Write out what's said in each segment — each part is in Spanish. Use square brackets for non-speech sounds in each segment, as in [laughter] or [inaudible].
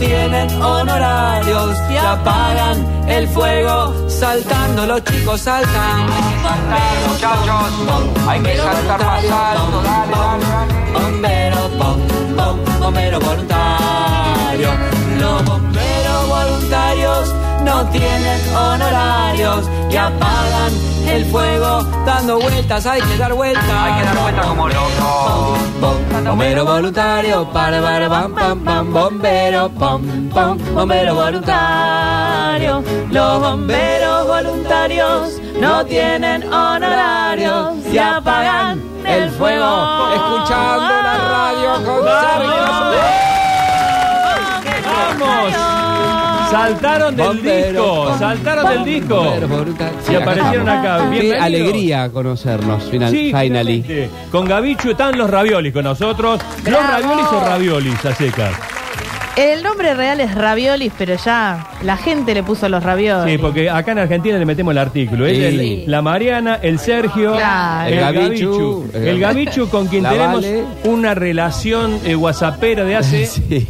tienen honorarios y apagan el fuego saltando, los chicos saltan. muchachos, hay que saltar más alto, dale, dale, dale. Bombero, bom, bom, bombero voluntario. Los bomberos voluntarios no tienen honorarios y apagan el fuego dando vueltas, hay que dar vueltas. Hay que dar vueltas como locos. Bom, bombero voluntario, para, para, pam, pam, pam, bombero, pam, pam, bombero voluntario. Los bomberos voluntarios no tienen honorarios y apagan el fuego. Escuchando la radio con ¡Vamos! Saltaron del Bombero, disco, saltaron del disco. bombero. Y aparecieron acá. Qué Bienvenidos. alegría conocernos, final, Sí, finally. finalmente. Con Gabichu están los raviolis con nosotros. ¿Los raviolis o raviolis a secas? El nombre real es raviolis, pero ya la gente le puso los raviolis. Sí, porque acá en Argentina le metemos el artículo. Es Sí. el- la Mariana, el Sergio, Claro. el El Gabichu. Gabichu. El Gabichu con quien La tenemos Vale. una relación eh, whatsappera de hace [laughs] Sí.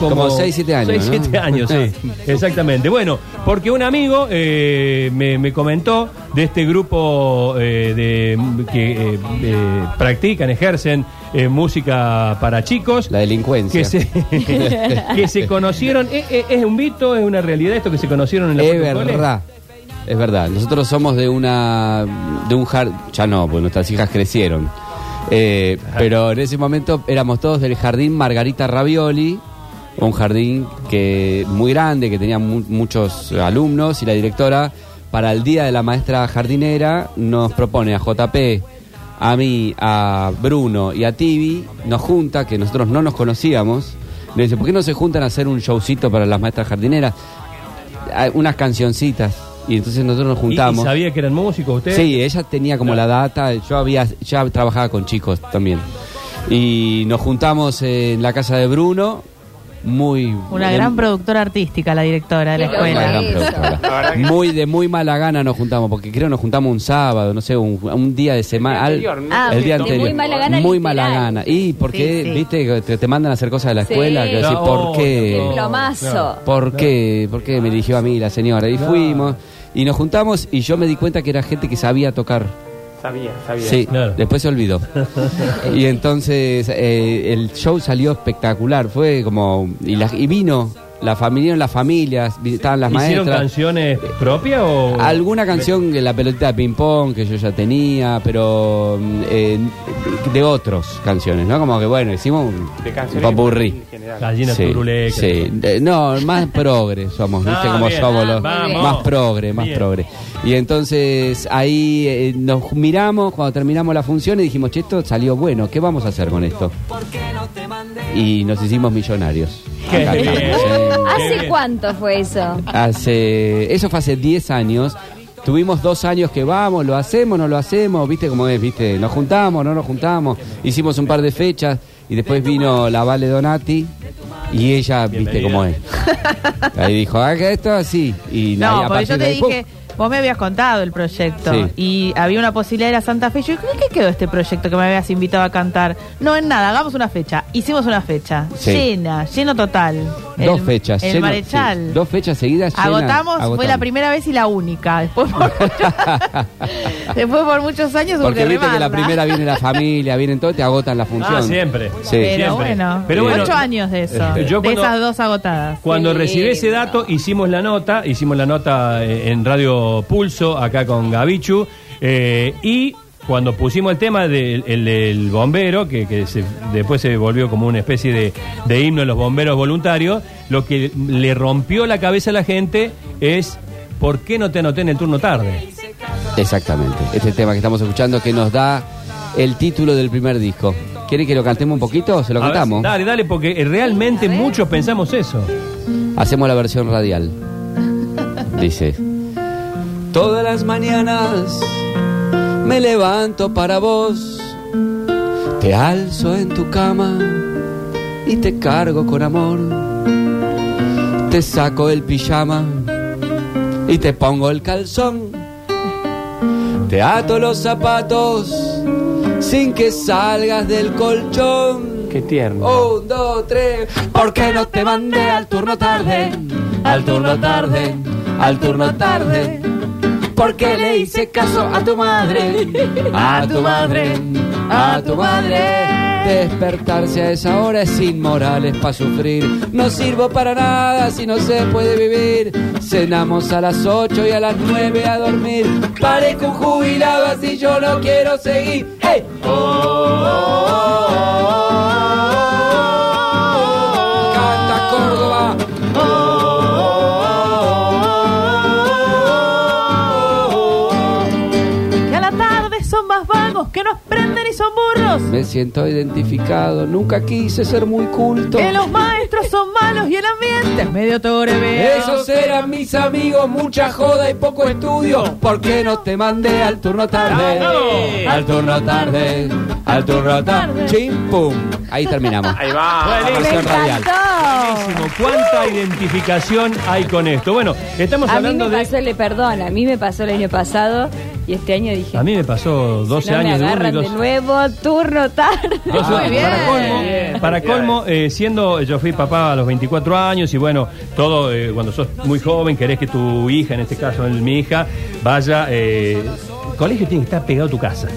Como 6, 7 años. 6, ¿no? 7 años, sí. [laughs] Exactamente. Bueno, porque un amigo eh, me, me comentó de este grupo eh, de, que eh, eh, practican, ejercen música para chicos. La delincuencia. Que se, [laughs] que se conocieron. ¿Es, un mito? ¿Es una realidad esto que se conocieron en la Es verdad. Es verdad. Nosotros somos de una. de un jardín. Ya no, pues nuestras hijas crecieron. Pero en ese momento éramos todos del jardín Margarita Ravioli. Un jardín que muy grande, que tenía mu- muchos alumnos. Y la directora, para el día de la maestra jardinera, nos propone a JP, a mí, a Bruno y a Tibi, nos junta, que nosotros no nos conocíamos. Le dice, ¿por qué no se juntan a hacer un showcito para las maestras jardineras? Unas cancioncitas y entonces nosotros nos ¿Y- juntamos. ¿Y, sabía que eran músicos ustedes? Sí, ella tenía como la data, yo había ya trabajaba con chicos también. Y nos juntamos en la casa de Bruno, muy Una gran productora artística, la directora de la una escuela. gran Eso. productora. Muy de muy mala gana nos juntamos, porque creo nos juntamos un sábado, no sé, un, un día de semana, al- Ah, el día anterior. muy mala gana, Muy literal. mala gana. Y porque, Sí, sí. viste, te, te mandan a hacer cosas de la Sí. escuela, que decís, No, ¿por qué? no. ¿Por qué? ¿Por qué me eligió a mí la señora? Y fuimos y nos juntamos y yo me di cuenta que era gente que sabía tocar. Sabía, sabía. Sí, Claro. después se olvidó. [laughs] y entonces eh, el show salió espectacular, fue como y, la- y vino la familia, las familias, estaban las ¿Hicieron maestras. canciones propias o...? Alguna canción la pelotita de ping pong que yo ya tenía, pero mm, eh, de otros canciones, ¿no? Como que bueno, hicimos un, De un canciones popurrí. en general. Gallina Sí, sí. No, más progre somos, ¿viste? Ah, Como bien. somos los Vamos. más progre, más Bien. progre. Y entonces ahí eh, nos miramos cuando terminamos la función y dijimos, che, esto salió bueno, ¿qué vamos a hacer con esto? Y nos hicimos millonarios. [laughs] Qué Acá bien. estamos, ¿eh? ¿Hace cuánto fue eso? Hace, eso fue hace 10 años. Tuvimos dos años que vamos, lo hacemos, no lo hacemos, viste cómo es, viste, nos juntamos, no nos juntamos, hicimos un par de fechas y después vino la Vale Donati y ella, viste cómo es. Ahí dijo, haga esto así. Y ahí, No, a porque partir yo de te ahí, ¡pum! Vos me habías contado el proyecto Sí. y había una posibilidad de ir a Santa Fe. Yo dije, ¿qué quedó este proyecto que me habías invitado a cantar? No, en nada, hagamos una fecha. Hicimos una fecha, Sí. llena, lleno total. dos El- fechas. El lleno- Marechal. sí, dos fechas seguidas. llenas, Agotamos, fue la primera vez y la única. Después por, [laughs] después por muchos años Porque que viste que la primera viene la familia, vienen todos, te agotan la función. Ah, siempre. Sí. Pero Siempre. bueno, Pero bueno, ocho años de eso, yo de cuando- esas dos agotadas. Cuando recibí ese dato, hicimos la nota, hicimos la nota eh, en Radio Pulso, acá con Gabichu, eh, y cuando pusimos el tema del el del bombero, que, que se- después se volvió como una especie de, de himno de los bomberos voluntarios, lo que le rompió la cabeza a la gente es, ¿por qué no te anoté en el turno tarde? Exactamente. Este tema que estamos escuchando que nos da el título del primer disco. ¿Quiere que lo cantemos un poquito? ¿Se lo A ver, cantamos? dale, dale, porque eh, realmente muchos pensamos eso. Hacemos la versión radial. [laughs] Dice. Todas las mañanas me levanto para vos. Te alzo en tu cama y te cargo con amor. Te saco el pijama y te pongo el calzón. Te ato los zapatos sin que salgas del colchón. Qué tierno. Un, dos, tres. ¿Por qué no te mandé al turno tarde? Al turno tarde, al turno tarde. ¿Por qué le hice caso a tu madre? A tu madre, a tu madre. Despertarse a esa hora es inmoral, es para sufrir. No sirvo para nada si no se puede vivir. Cenamos a las 8 y a las 9 a dormir. Parezco un jubilado así yo no quiero seguir. ¡Hey! Oh, oh, oh, oh. Burros. Me siento identificado, nunca quise ser muy culto. Que los maestros son malos y el ambiente es medio torebeo. Esos eran mis amigos, mucha joda y poco estudio. ¿Por qué no te mandé al turno tarde? Al turno tarde, al turno tarde. Chim, pum. Ahí terminamos. Ahí va. Versión radial. Buenísimo. ¿Cuánta identificación hay con esto? Bueno, estamos A mí hablando me de... pasó, le perdón, a mí me pasó el año pasado y este año dije, A mí me pasó 12 no me años de uno y de nuevo, turno tarde. [laughs] Ah, años. bien. Para colmo, Bien. para colmo eh, siendo, yo fui papá a los 24 años y bueno, todo, eh, cuando sos muy joven, querés que tu hija, en este caso mi hija, vaya, eh, el colegio tiene que estar pegado a tu casa.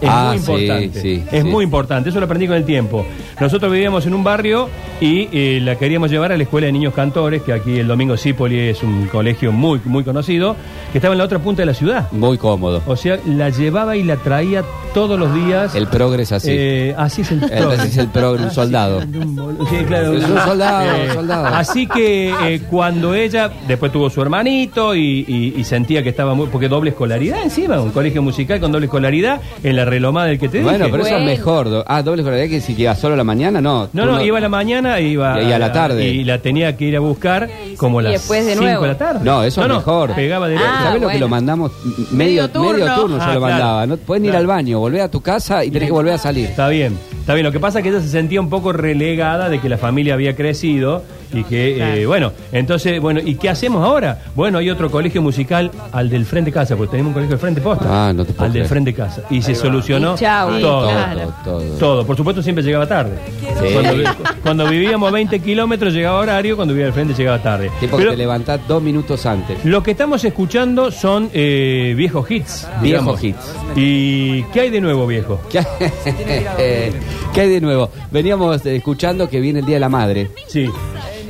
Es Ah, muy importante. sí, es sí. muy importante. Eso lo aprendí con el tiempo. Nosotros vivíamos en un barrio y eh, la queríamos llevar a la escuela de niños cantores, que aquí el domingo Cipoli es un colegio muy, muy conocido, que estaba en la otra punta de la ciudad. Muy cómodo. O sea, la llevaba y la traía todos los días. El progres así. Eh, así es el El- progres. así es el progres, un soldado. Sí, claro. Es un soldado, Eh, un soldado. Así que eh, cuando ella después tuvo su hermanito y, y- y sentía que estaba muy. porque doble escolaridad encima, un colegio musical con doble escolaridad en la relomada del que te Bueno, dije. pero eso es Bueno. mejor. do- Ah, doble escolaridad que si iba solo a la mañana, no. No, no, iba a la mañana y iba Y a la tarde. Y la tenía que ir a buscar como Y las después de 5 nuevo. de la tarde. No, eso es mejor. Pegaba de Ah, ¿Sabes lo que bueno. lo mandamos? Medio, Medio turno. medio turno yo Ah, lo claro. mandaba. No pueden ir Claro. al baño, volver a tu casa y tenés que volver a salir. Está bien, está bien. Lo que pasa es que ella se sentía un poco relegada de que la familia había crecido y que, eh, bueno, entonces, bueno, ¿y qué hacemos ahora? Bueno, hay otro colegio musical al del frente casa, porque tenemos un colegio del frente posta. Ah, no te puedo Al del frente casa. Y se solucionó Y chau. Sí, todo. claro. todo, todo. Todo. Por supuesto, siempre llegaba tarde. Sí. Cuando, cuando vivíamos 20 kilómetros llegaba horario, cuando vivía al frente llegaba tarde. Tipo que te levantás dos minutos antes. lo que estamos escuchando son eh, viejos hits. Viejos hits. ¿Y qué hay de nuevo, viejo? ¿Qué [laughs] hay, ¿Qué hay de nuevo? Veníamos escuchando que viene el Día de la Madre. Sí.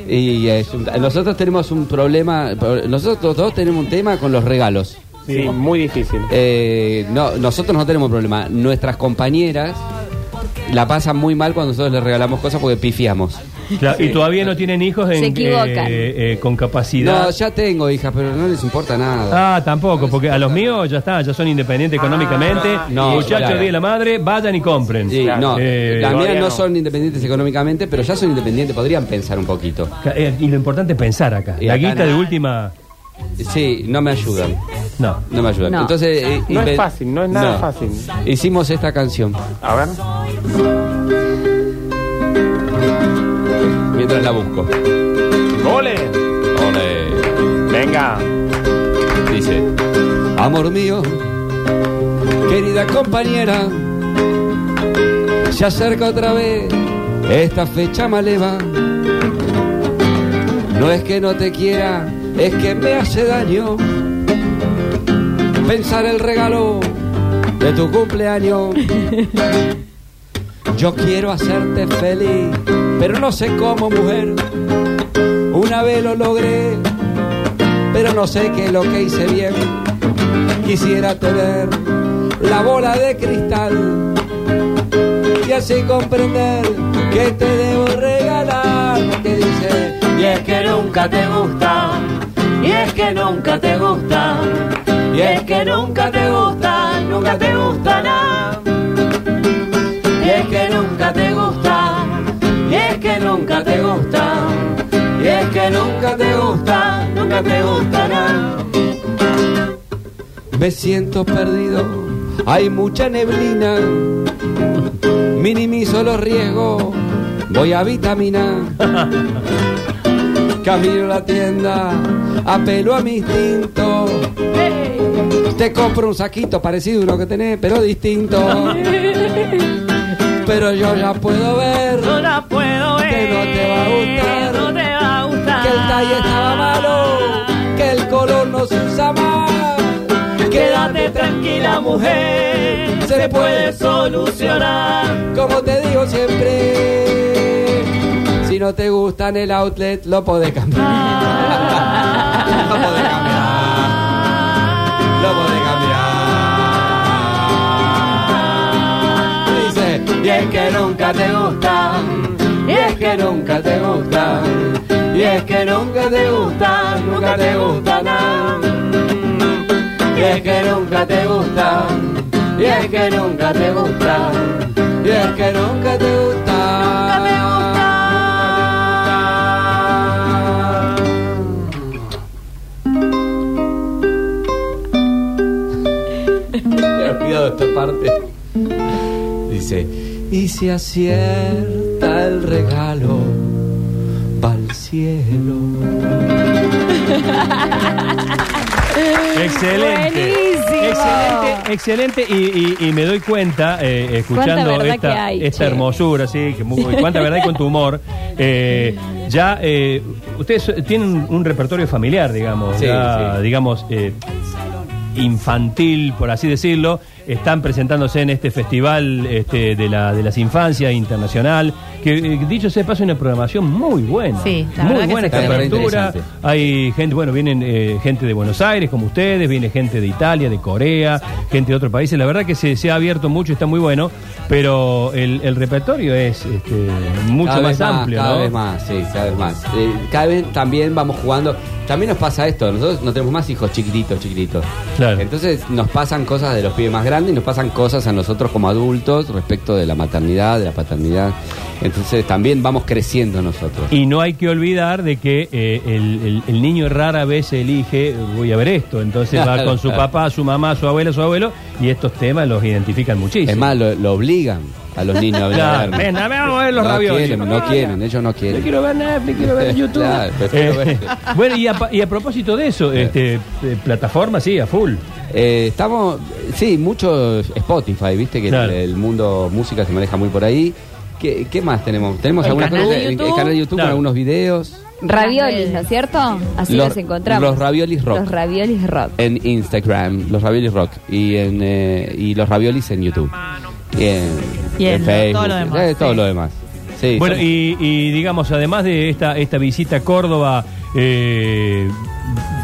Y es un- nosotros tenemos un problema, nosotros dos tenemos un tema con los regalos. Sí, muy difícil. Eh, no, nosotros no tenemos problema. Nuestras compañeras la pasan muy mal cuando nosotros les regalamos cosas porque pifiamos. Claro, y todavía no tienen hijos en, Se equivocan. eh, eh, con capacidad. No, ya tengo hijas, pero no les importa nada. Ah, tampoco, porque a los míos ya está, ya son independientes económicamente. no, Muchachos, claro. Día de la Madre, vayan y compren. Sí, Claro. no, Eh, las mías no no. son independientes económicamente, pero ya son independientes, podrían pensar un poquito. Eh, Y lo importante es pensar acá. Y la acá guita no. de última, Sí, no me ayudan, no. no me ayudan. No. Entonces, eh, No es fácil, no es nada No. fácil. Hicimos esta canción A ver. Mientras la busco. ¡Gole! Ole. Venga. Dice, amor mío, querida compañera, se acerca otra vez esta fecha maleva. No es que no te quiera, es que me hace daño pensar el regalo de tu cumpleaños. [laughs] Yo quiero hacerte feliz, pero no sé cómo, mujer. Una vez lo logré, pero no sé qué es lo que hice bien. Quisiera tener la bola de cristal y así comprender que te debo regalar. Que dice, y es que nunca te gusta, y es que nunca te gusta, y es que nunca te gusta, nunca te gusta nada. Y es que nunca te gusta, que nunca te gusta, y es que nunca te gusta, nunca te gusta nada. Me siento perdido, hay mucha neblina, minimizo los riesgos, voy a vitaminar. [laughs] Camino a la tienda, apelo a mi instinto. Te compro un saquito parecido a uno que tenés, pero distinto. [laughs] Pero yo ya puedo ver No la puedo ver. Que no te va a gustar. que No te va a gustar. que el talle estaba malo, que el color no se usa más. Quédate tranquila, mujer. Se puede solucionar. Como te digo siempre, si no te gusta en el outlet, lo podés cambiar. [laughs] lo podés cambiar. Y es que nunca te gustan, y es que nunca te gustan, y es que nunca te gustan, nunca te gustan. Y es que nunca te gustan, y es que nunca te gustan, y es que nunca te gustan. [laughs] Me he olvidado esta parte. Dice, y si acierta el regalo, va al cielo. [laughs] Excelente. Excelente, excelente. Y, y- y me doy cuenta, eh, escuchando verdad que esta, hay, esta che. hermosura, sí, que muy- cuánta verdad hay con tu humor. [laughs] eh, ya, eh, ustedes tienen un repertorio familiar, digamos, Sí, ya, sí. digamos, eh, infantil, por así decirlo. Están presentándose en este festival este, de, la, de las infancias internacional, que eh, dicho sea paso, una programación muy buena. Sí, la muy buena esta apertura. Hay gente, bueno, vienen eh, gente de Buenos Aires, como ustedes, viene gente de Italia, de Corea, gente de otros países. La verdad que se, se ha abierto mucho, está muy bueno, pero el, el repertorio es este, mucho Cada más vez amplio, Cada ¿no? vez más, sí, cada vez más. Eh, cada vez también vamos jugando. También nos pasa esto, nosotros no tenemos más hijos chiquititos, chiquititos. Claro. Entonces nos pasan cosas de los pibes más grandes y nos pasan cosas a nosotros como adultos respecto de la maternidad, de la paternidad. Entonces también vamos creciendo nosotros. Y no hay que olvidar de que eh, el, el- el niño rara vez elige, voy a ver esto, entonces va [laughs] con su papá, su mamá, su abuela, su abuelo, y estos temas los identifican muchísimo. Es más, lo, lo obligan a los niños a [laughs] ver. Claro, ven, a ver, vamos a ver los no raviolis. quieren, no quieren, ellos no Yo quieren. quiero ver Netflix, quiero ver [laughs] YouTube. Claro, Eh, ver. [laughs] bueno, y a, pa- y a propósito de eso, este, eh, plataforma, sí, a full. Eh, estamos, sí, mucho Spotify, viste que Claro. el, el mundo música se maneja muy por ahí. ¿Qué, qué más tenemos? Tenemos El algunas canal cosas, de el- el YouTube. canal de YouTube Claro. con algunos videos. Raviolis, ¿no es cierto? Así Los- los, encontramos. los raviolis rock. Los raviolis rock. En Instagram, los raviolis rock. Y, en, eh, y los raviolis en YouTube. Y en, Y en en lo- Facebook. todo lo demás, eh, todo sí. lo demás. Sí, Bueno, son- y, y digamos, además de esta, esta visita a Córdoba, eh,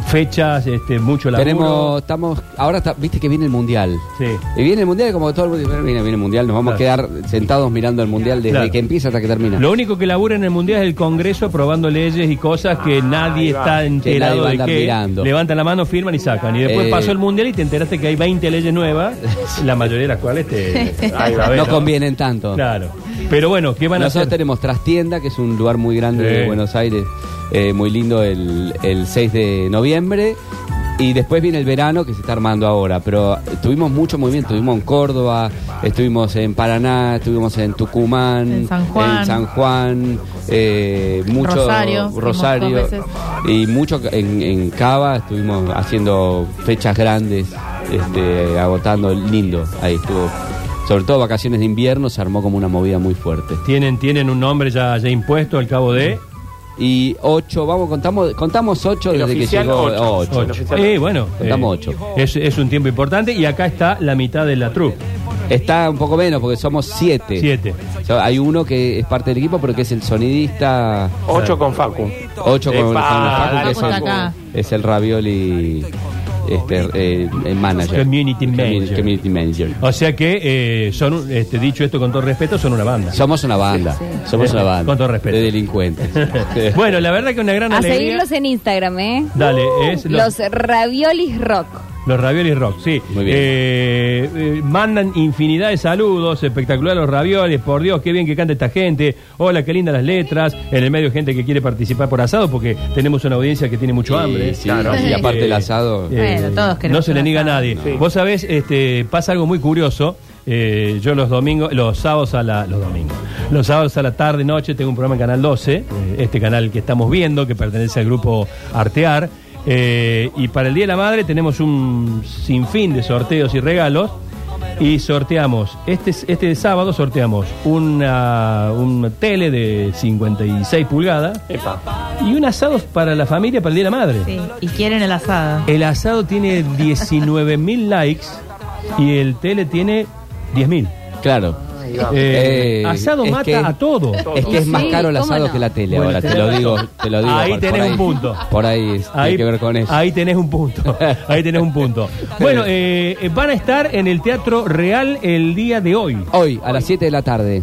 fechas, este, mucho laburo. tenemos, estamos, ahora está- viste que viene el mundial. Sí. Y viene el mundial como todo el mundo dice, viene, viene el mundial, nos vamos Claro. a quedar sentados mirando el mundial desde Claro. que empieza hasta que termina. Lo único que labura en el Mundial es el Congreso aprobando leyes y cosas que nadie está enterado nadie va a de andar que mirando. levantan la mano, firman y sacan. Y después Eh. pasó el Mundial y te enteraste que hay 20 leyes nuevas, [laughs] la mayoría de las cuales te... sabés, no convienen tanto. Claro. Pero bueno, ¿qué van a Nosotros hacer? tenemos Trastienda, que es un lugar muy grande Sí. de Buenos Aires, eh, muy lindo el, el 6 de noviembre. Y después viene el verano que se está armando ahora. Pero tuvimos mucho movimiento. Estuvimos en Córdoba, estuvimos en Paraná, estuvimos en Tucumán, En San Juan. en San Juan, eh, mucho Rosario, fuimos Rosario dos veces. y mucho en, en Cava. Estuvimos haciendo fechas grandes, este, agotando lindo. Ahí estuvo. Sobre todo vacaciones de invierno se armó como una movida muy fuerte. Tienen, tienen un nombre ya, ya impuesto al cabo de... Y ocho, vamos, contamos, contamos ocho El desde que llegó. ocho. ocho. Oficial. Eh, bueno, Contamos eh, ocho. Es, es un tiempo importante y acá está la mitad de la troupe. Está un poco menos porque somos siete. Siete. O sea, hay uno que es parte del equipo, pero que es el sonidista. Ocho con Facu. Ocho con, con Facu, que es el, es el ravioli este, eh, el manager. Community manager. Community manager. O sea que, eh, son, este, dicho esto con todo respeto, son una banda. Somos una banda. Sí, Somos una banda. Con todo respeto. De delincuentes. [laughs] Bueno, la verdad que una gran A alegría. seguirlos en Instagram, ¿eh? Dale, es los, Los raviolis rock. Los raviolis rock, sí. Muy bien. Eh, eh, mandan infinidad de saludos, espectacular los raviolis, por Dios, qué bien que canta esta gente. Hola, qué lindas las letras. En el medio gente que quiere participar por asado porque tenemos una audiencia que tiene mucho hambre. Sí, Claro. Y aparte el asado. eh, Bueno, todos queremos no se le niega a asado. nadie. Vos sabés, este, pasa algo muy curioso. Eh, yo los domingos, los sábados a la, los domingos, los sábados a la tarde, noche, tengo un programa en Canal 12, eh, este canal que estamos viendo, que pertenece al grupo Artear. Eh, y para el Día de la Madre tenemos un sinfín de sorteos y regalos. Y sorteamos, este, este sábado sorteamos una, un tele de 56 pulgadas y un asado para la familia para el Día de la Madre. Sí, y quieren el asado. El asado tiene 19 mil likes y el tele tiene 10 mil. Claro. Eh, Eh, asado mata que- a todo. Es que es más caro el ¿cómo asado no? que la tele Bueno, ahora, te lo digo, te lo digo. Ahí por- tenés por un punto. Por ahí es- tiene que ver con eso. ahí tenés un punto. [laughs] Ahí tenés un punto. Bueno, eh, eh, van a estar en el Teatro Real el día de hoy. Hoy, a las 7 de la tarde.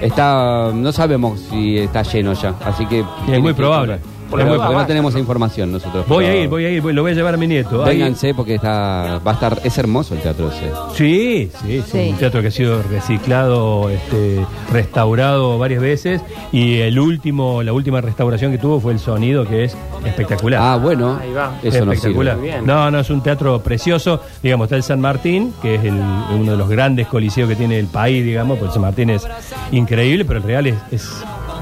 Está, no sabemos si está lleno ya, así que... Es muy probable. Porque, Es muy porque probable. no tenemos esa información nosotros. Voy pero a ir, voy a ir, voy- lo voy a llevar a mi nieto. Ahí- Vénganse porque está, va a estar, es hermoso el teatro ese. Sí, sí, es Sí. un teatro que ha sido reciclado, este, restaurado varias veces y el último, la última restauración que tuvo fue el sonido que es espectacular. Ah, bueno, Ahí va. eso no espectacular. sirve. Bien. No, no, es un teatro precioso. Digamos, está el San Martín, que es el- uno de los grandes coliseos que tiene el país, digamos, porque el San Martín es increíble, pero el Real es, es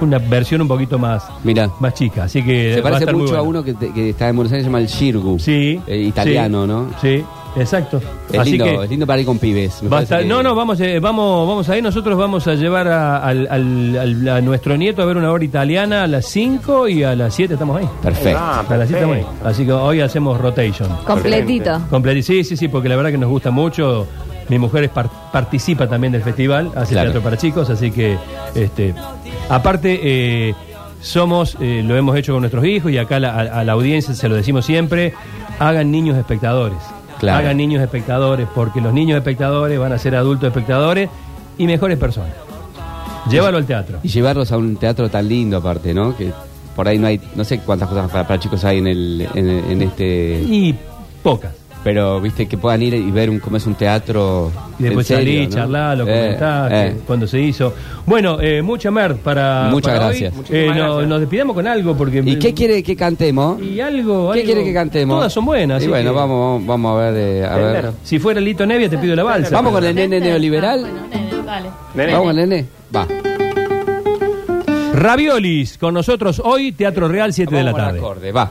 una versión un poquito más, Mira, más chica. Así que se va a parece estar muy mucho a bueno. uno que, te- que está en Buenos Aires, se llama el Shirgu. Sí. Eh, italiano, sí, ¿no? Sí, exacto. Es Así lindo, que es lindo para ir con pibes. me va a parece estar- que- no, no, vamos, eh, vamos, vamos ahí. Nosotros vamos a llevar a, al- al- al- a nuestro nieto a ver una obra italiana a las 5 y a las 7 estamos ahí. Perfecto. Ah, a las 7 estamos ahí. perfecto. Así que hoy hacemos rotation. Completito. Completi- Sí, sí, sí, porque la verdad que nos gusta mucho. Mi mujer es par- participa también del festival, hace Claro. teatro para chicos, así que, este, aparte, eh, somos, eh, lo hemos hecho con nuestros hijos y acá la- a, a la audiencia se lo decimos siempre, hagan niños espectadores. Claro. Hagan niños espectadores, porque los niños espectadores van a ser adultos espectadores y mejores personas. Llévalo al teatro. Y llevarlos a un teatro tan lindo aparte, ¿no? Que por ahí no hay, no sé cuántas cosas para, para chicos hay en el, en, en este, Y pocas. Pero viste que puedan ir y ver un, cómo es un teatro. Y después en serio, salí, ¿no? charlar, lo Eh, comentaste, eh. cuando se hizo. Bueno, eh, mucha mer para. Muchas para gracias. hoy. Muchísimas Eh, no- gracias. Nos despidamos con algo porque. ¿Y qué quiere que cantemos? Y algo. ¿Qué algo- quiere que cantemos? Todas son buenas. Y bueno, que- vamos, vamos a ver. eh, a ver. Si fuera Lito Nevia, te pido la balsa. Vamos con el nene neoliberal. Ah, bueno, nene. Nene. Vamos, nene. Va. Raviolis, con nosotros hoy, Teatro Real, 7 de la tarde. acorde, va.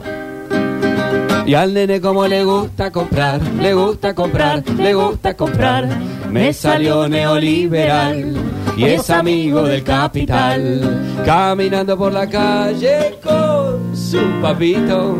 Y al nene como le gusta comprar, le gusta comprar, le gusta comprar. Me salió neoliberal y es amigo del capital. Caminando por la calle con su papito.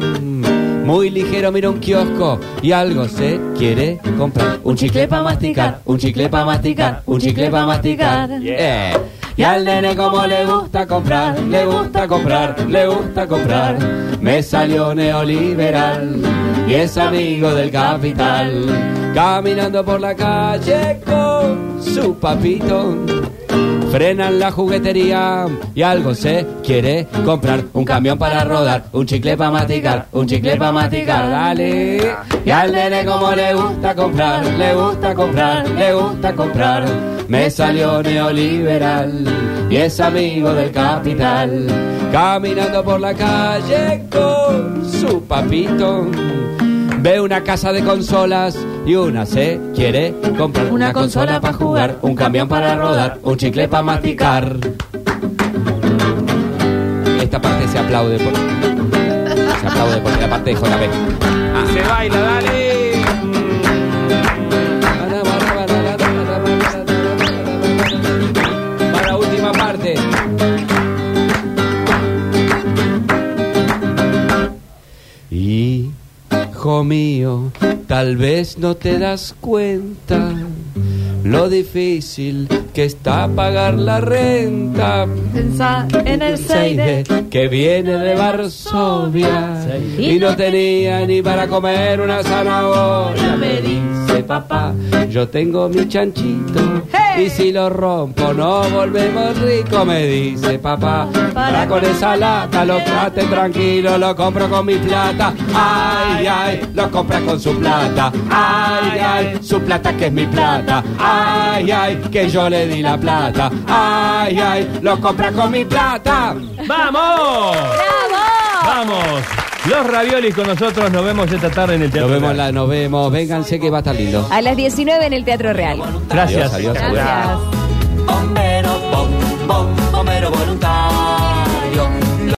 Muy ligero mira un kiosco y algo se quiere comprar. Un chicle para masticar, un chicle para masticar, un chicle para masticar. Eh. Y al nene como le gusta comprar, le gusta comprar, le gusta comprar. Me salió neoliberal y es amigo del capital. Caminando por la calle con su papito. Frenan la juguetería y algo se quiere comprar. Un camión para rodar, un chicle para masticar, un chicle para masticar, dale. Y al nene como le gusta comprar, le gusta comprar, le gusta comprar. Me salió neoliberal y es amigo del capital. Caminando por la calle con su papito. Ve una casa de consolas y una se quiere comprar. Una consola pa' jugar, un camión para rodar, un chicle para masticar. Esta parte se aplaude por... Se aplaude porque la parte de JB. Se baila, dale. Hijo mío, tal vez no te das cuenta lo difícil que está pagar la renta. Pensá en el Seide. que viene de Varsovia y no tenía ni para comer una zanahoria. Me dice papá, yo tengo mi chanchito y si lo rompo no volvemos rico. Me dice papá, para con esa lata lo trate tranquilo, lo compro con mi plata. Ay, ay, lo compra con su plata. Ay, ay, su plata que es mi plata. Ay, ay, que yo le di la plata. Ay, ay, lo compra con mi plata. ¡Vamos! ¡Vamos! Los raviolis con nosotros, nos vemos esta tarde en el Teatro Nos vemos, Real. la, nos vemos. Vénganse que va a estar lindo. A las 19 en el Teatro Real. Gracias. Adiós, adiós. Gracias. bombero, bom, bom, bombero voluntario.